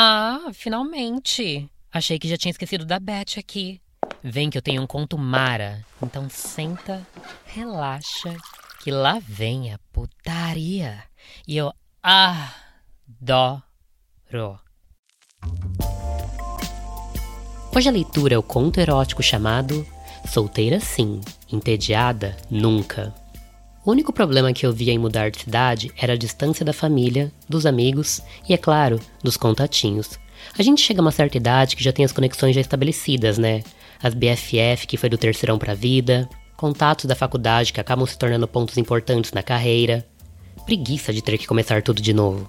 Ah, finalmente. Achei que já tinha esquecido da Beth aqui. Vem que eu tenho um conto mara. Então senta, relaxa, que lá vem a putaria. E eu adoro. Hoje a leitura é o conto erótico chamado Solteira Sim, Entediada Nunca. O único problema que eu via em mudar de cidade era a distância da família, dos amigos e, é claro, dos contatinhos. A gente chega a uma certa idade que já tem as conexões já estabelecidas, né? As BFF que foi do terceirão pra vida, contatos da faculdade que acabam se tornando pontos importantes na carreira. Preguiça de ter que começar tudo de novo.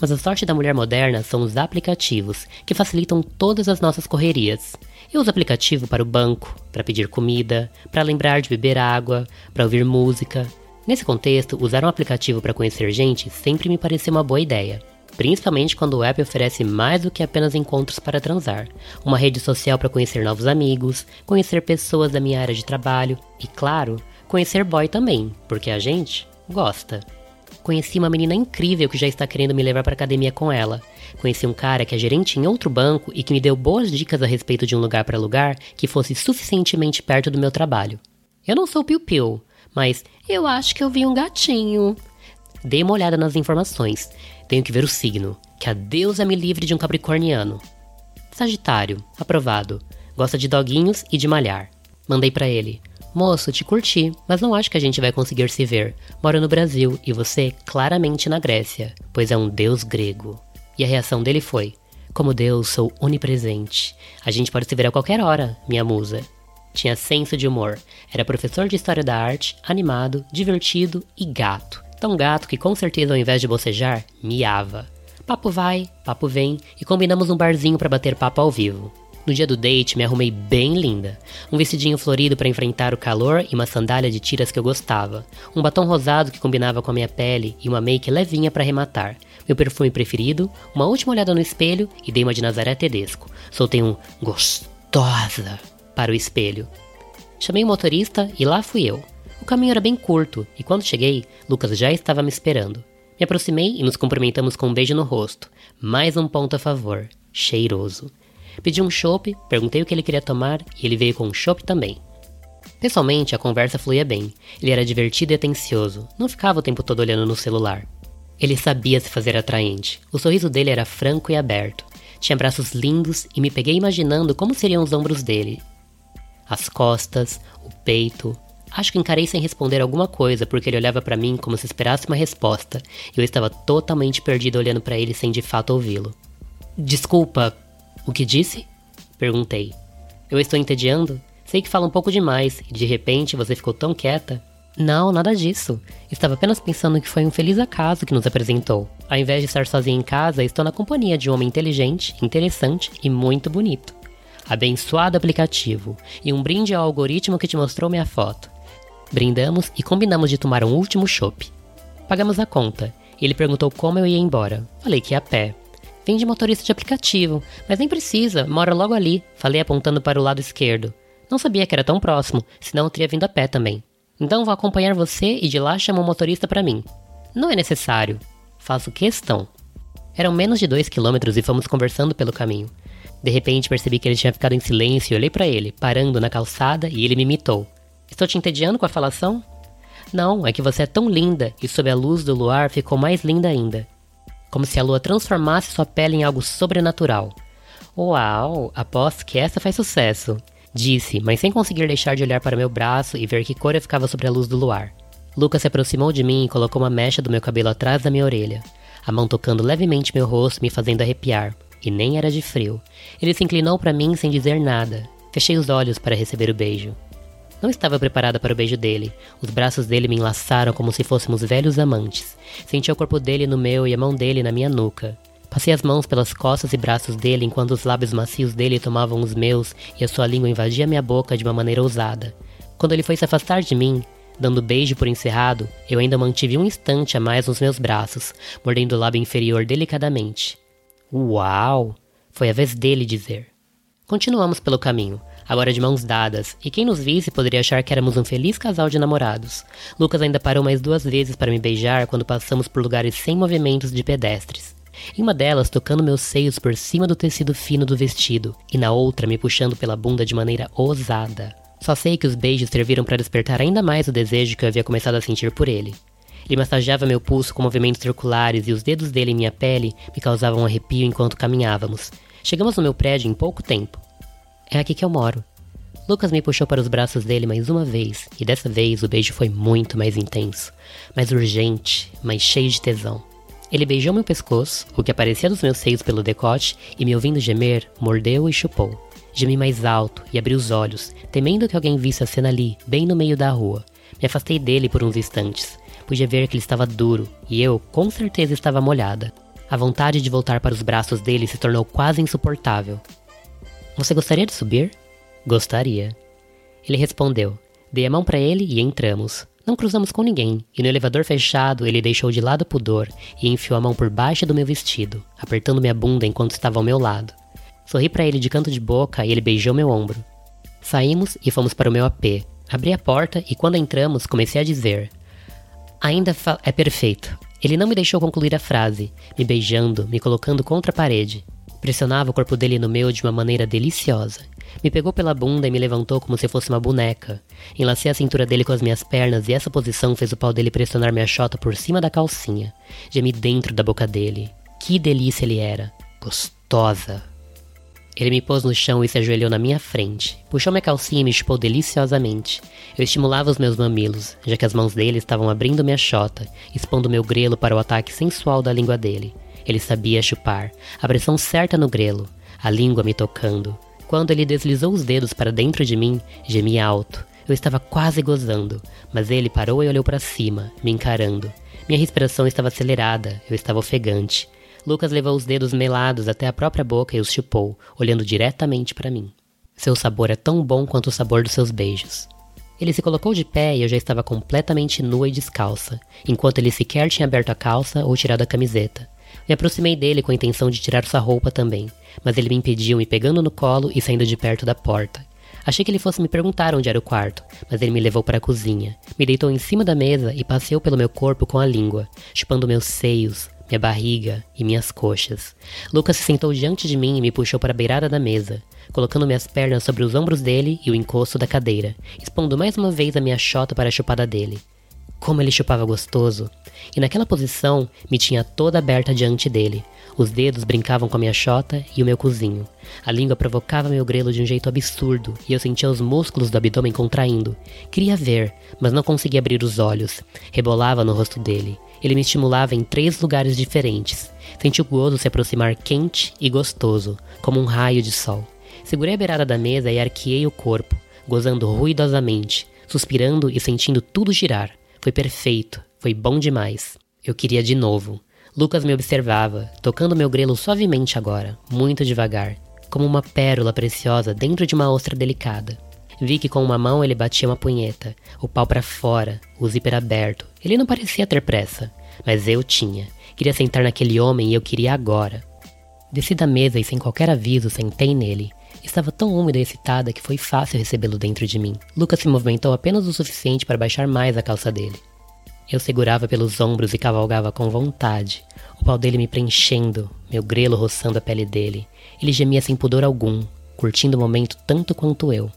Mas a sorte da mulher moderna são os aplicativos, que facilitam todas as nossas correrias. Eu uso aplicativo para o banco, para pedir comida, para lembrar de beber água, para ouvir música. Nesse contexto, usar um aplicativo para conhecer gente sempre me pareceu uma boa ideia. Principalmente quando o app oferece mais do que apenas encontros para transar. Uma rede social para conhecer novos amigos, conhecer pessoas da minha área de trabalho e, claro, conhecer boy também, porque a gente gosta. Conheci uma menina incrível que já está querendo me levar para academia com ela. Conheci um cara que é gerente em outro banco e que me deu boas dicas a respeito de um lugar para alugar que fosse suficientemente perto do meu trabalho. Eu não sou piu-piu, mas eu acho que eu vi um gatinho. Dei uma olhada nas informações. Tenho que ver o signo. Que a deusa me livre de um capricorniano. Sagitário, aprovado. Gosta de doguinhos e de malhar. Mandei para ele. Moço, te curti, mas não acho que a gente vai conseguir se ver. Moro no Brasil e você claramente na Grécia, pois é um deus grego. E a reação dele foi: Como Deus, sou onipresente. A gente pode se ver a qualquer hora, minha musa. Tinha senso de humor. Era professor de história da arte, animado, divertido e gato. Tão gato que com certeza ao invés de bocejar, miava. Papo vai, papo vem e combinamos um barzinho para bater papo ao vivo. No dia do date, me arrumei bem linda. Um vestidinho florido para enfrentar o calor e uma sandália de tiras que eu gostava. Um batom rosado que combinava com a minha pele e uma make levinha para arrematar. Meu perfume preferido, uma última olhada no espelho e dei uma de Nazaré Tedesco. Soltei um gostosa para o espelho. Chamei o motorista e lá fui eu. O caminho era bem curto e quando cheguei, Lucas já estava me esperando. Me aproximei e nos cumprimentamos com um beijo no rosto. Mais um ponto a favor. Cheiroso. Pedi um chopp, perguntei o que ele queria tomar e ele veio com um chopp também. Pessoalmente, a conversa fluía bem. Ele era divertido e atencioso, não ficava o tempo todo olhando no celular. Ele sabia se fazer atraente. O sorriso dele era franco e aberto. Tinha braços lindos e me peguei imaginando como seriam os ombros dele. As costas, o peito. Acho que encarei sem responder alguma coisa porque ele olhava para mim como se esperasse uma resposta e eu estava totalmente perdido olhando para ele sem de fato ouvi-lo. Desculpa, o que disse? Perguntei. Eu estou entediando? Sei que fala um pouco demais e de repente você ficou tão quieta. Não, nada disso. Estava apenas pensando que foi um feliz acaso que nos apresentou. Ao invés de estar sozinha em casa, estou na companhia de um homem inteligente, interessante e muito bonito. Abençoado aplicativo e um brinde ao algoritmo que te mostrou minha foto. Brindamos e combinamos de tomar um último chopp. Pagamos a conta ele perguntou como eu ia embora. Falei que ia a pé. Vem de motorista de aplicativo, mas nem precisa, mora logo ali, falei apontando para o lado esquerdo. Não sabia que era tão próximo, senão eu teria vindo a pé também. Então vou acompanhar você e de lá chamo um motorista para mim. Não é necessário. Faço questão. Eram menos de dois quilômetros e fomos conversando pelo caminho. De repente percebi que ele tinha ficado em silêncio e olhei para ele, parando na calçada, e ele me imitou. Estou te entediando com a falação? Não, é que você é tão linda e sob a luz do luar ficou mais linda ainda como se a lua transformasse sua pele em algo sobrenatural. Uau, aposto que essa faz sucesso, disse, mas sem conseguir deixar de olhar para meu braço e ver que cor eu ficava sobre a luz do luar. Lucas se aproximou de mim e colocou uma mecha do meu cabelo atrás da minha orelha, a mão tocando levemente meu rosto, me fazendo arrepiar, e nem era de frio. Ele se inclinou para mim sem dizer nada. Fechei os olhos para receber o beijo. Não estava preparada para o beijo dele. Os braços dele me enlaçaram como se fôssemos velhos amantes. Senti o corpo dele no meu e a mão dele na minha nuca. Passei as mãos pelas costas e braços dele enquanto os lábios macios dele tomavam os meus e a sua língua invadia minha boca de uma maneira ousada. Quando ele foi se afastar de mim, dando beijo por encerrado, eu ainda mantive um instante a mais nos meus braços, mordendo o lábio inferior delicadamente. Uau! Foi a vez dele dizer. Continuamos pelo caminho agora de mãos dadas, e quem nos visse poderia achar que éramos um feliz casal de namorados. Lucas ainda parou mais duas vezes para me beijar quando passamos por lugares sem movimentos de pedestres. em uma delas tocando meus seios por cima do tecido fino do vestido, e na outra me puxando pela bunda de maneira ousada. Só sei que os beijos serviram para despertar ainda mais o desejo que eu havia começado a sentir por ele. Ele massageava meu pulso com movimentos circulares e os dedos dele em minha pele me causavam um arrepio enquanto caminhávamos. Chegamos no meu prédio em pouco tempo. É aqui que eu moro. Lucas me puxou para os braços dele mais uma vez, e dessa vez o beijo foi muito mais intenso, mais urgente, mais cheio de tesão. Ele beijou meu pescoço, o que aparecia dos meus seios pelo decote, e me ouvindo gemer, mordeu e chupou. Gemi mais alto e abri os olhos, temendo que alguém visse a cena ali, bem no meio da rua. Me afastei dele por uns instantes. Podia ver que ele estava duro, e eu, com certeza, estava molhada. A vontade de voltar para os braços dele se tornou quase insuportável. Você gostaria de subir? Gostaria. Ele respondeu. Dei a mão para ele e entramos. Não cruzamos com ninguém, e no elevador fechado ele deixou de lado o pudor e enfiou a mão por baixo do meu vestido, apertando minha bunda enquanto estava ao meu lado. Sorri para ele de canto de boca e ele beijou meu ombro. Saímos e fomos para o meu AP. Abri a porta e quando entramos comecei a dizer: Ainda é perfeito. Ele não me deixou concluir a frase, me beijando, me colocando contra a parede. Pressionava o corpo dele no meu de uma maneira deliciosa. Me pegou pela bunda e me levantou como se fosse uma boneca. Enlacei a cintura dele com as minhas pernas e essa posição fez o pau dele pressionar minha chota por cima da calcinha. Gemi dentro da boca dele. Que delícia ele era. Gostosa. Ele me pôs no chão e se ajoelhou na minha frente. Puxou minha calcinha e me chupou deliciosamente. Eu estimulava os meus mamilos, já que as mãos dele estavam abrindo minha chota, expondo meu grelo para o ataque sensual da língua dele. Ele sabia chupar, a pressão certa no grelo, a língua me tocando. Quando ele deslizou os dedos para dentro de mim, gemi alto. Eu estava quase gozando, mas ele parou e olhou para cima, me encarando. Minha respiração estava acelerada, eu estava ofegante. Lucas levou os dedos melados até a própria boca e os chupou, olhando diretamente para mim. Seu sabor é tão bom quanto o sabor dos seus beijos. Ele se colocou de pé e eu já estava completamente nua e descalça, enquanto ele sequer tinha aberto a calça ou tirado a camiseta. Me aproximei dele com a intenção de tirar sua roupa também, mas ele me impediu, me pegando no colo e saindo de perto da porta. Achei que ele fosse me perguntar onde era o quarto, mas ele me levou para a cozinha, me deitou em cima da mesa e passeou pelo meu corpo com a língua, chupando meus seios, minha barriga e minhas coxas. Lucas se sentou diante de mim e me puxou para a beirada da mesa, colocando minhas pernas sobre os ombros dele e o encosto da cadeira, expondo mais uma vez a minha chota para a chupada dele. Como ele chupava gostoso! E naquela posição me tinha toda aberta diante dele. Os dedos brincavam com a minha chota e o meu cozinho. A língua provocava meu grelo de um jeito absurdo e eu sentia os músculos do abdômen contraindo. Queria ver, mas não conseguia abrir os olhos. Rebolava no rosto dele. Ele me estimulava em três lugares diferentes. Senti o gozo se aproximar quente e gostoso, como um raio de sol. Segurei a beirada da mesa e arqueei o corpo, gozando ruidosamente, suspirando e sentindo tudo girar. Foi perfeito, foi bom demais. Eu queria de novo. Lucas me observava, tocando meu grelo suavemente agora, muito devagar, como uma pérola preciosa dentro de uma ostra delicada. Vi que com uma mão ele batia uma punheta, o pau para fora, o zíper aberto. Ele não parecia ter pressa, mas eu tinha. Queria sentar naquele homem e eu queria agora. Desci da mesa e sem qualquer aviso sentei nele. Estava tão úmida e excitada que foi fácil recebê-lo dentro de mim. Lucas se movimentou apenas o suficiente para baixar mais a calça dele. Eu segurava pelos ombros e cavalgava com vontade, o pau dele me preenchendo, meu grelo roçando a pele dele. Ele gemia sem pudor algum, curtindo o momento tanto quanto eu.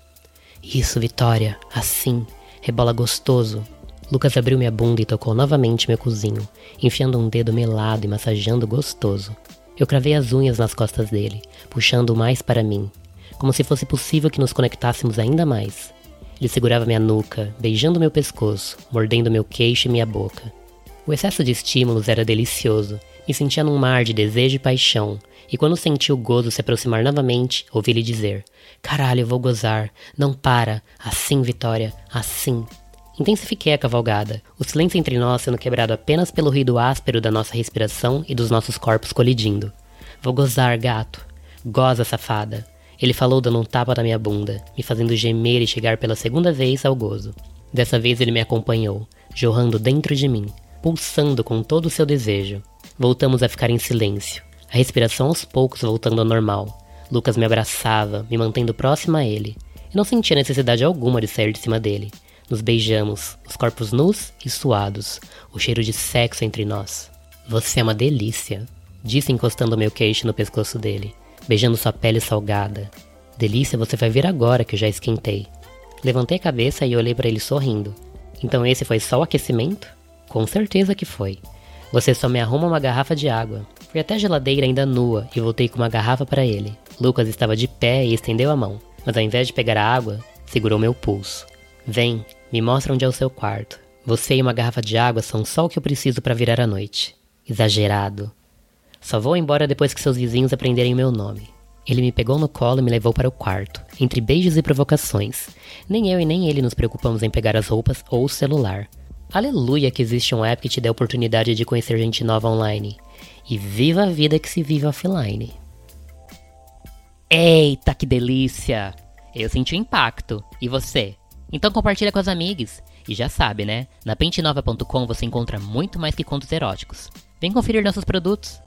Isso, Vitória, assim. Rebola gostoso. Lucas abriu minha bunda e tocou novamente meu cozinho, enfiando um dedo melado e massageando gostoso. Eu cravei as unhas nas costas dele, puxando mais para mim, como se fosse possível que nos conectássemos ainda mais. Ele segurava minha nuca, beijando meu pescoço, mordendo meu queixo e minha boca. O excesso de estímulos era delicioso. Me sentia num mar de desejo e paixão, e quando senti o gozo se aproximar novamente, ouvi-lhe dizer: Caralho, eu vou gozar. Não para. Assim, Vitória. Assim. Intensifiquei a cavalgada, o silêncio entre nós sendo quebrado apenas pelo ruído áspero da nossa respiração e dos nossos corpos colidindo. Vou gozar, gato. Goza, safada. Ele falou dando um tapa na minha bunda, me fazendo gemer e chegar pela segunda vez ao gozo. Dessa vez ele me acompanhou, jorrando dentro de mim, pulsando com todo o seu desejo. Voltamos a ficar em silêncio, a respiração aos poucos voltando ao normal. Lucas me abraçava, me mantendo próxima a ele. Eu não sentia necessidade alguma de sair de cima dele. Nos beijamos, os corpos nus e suados, o cheiro de sexo entre nós. Você é uma delícia. disse encostando meu queixo no pescoço dele, beijando sua pele salgada. Delícia, você vai ver agora que eu já esquentei. Levantei a cabeça e olhei para ele sorrindo. Então esse foi só o aquecimento? Com certeza que foi. Você só me arruma uma garrafa de água. Fui até a geladeira ainda nua e voltei com uma garrafa para ele. Lucas estava de pé e estendeu a mão, mas ao invés de pegar a água, segurou meu pulso. Vem, me mostra onde é o seu quarto. Você e uma garrafa de água são só o que eu preciso para virar a noite. Exagerado. Só vou embora depois que seus vizinhos aprenderem meu nome. Ele me pegou no colo e me levou para o quarto, entre beijos e provocações. Nem eu e nem ele nos preocupamos em pegar as roupas ou o celular. Aleluia que existe um app que te dê a oportunidade de conhecer gente nova online. E viva a vida que se vive offline. Eita, que delícia! Eu senti o impacto. E você? Então compartilha com as amigas. E já sabe, né? Na pentenova.com você encontra muito mais que contos eróticos. Vem conferir nossos produtos.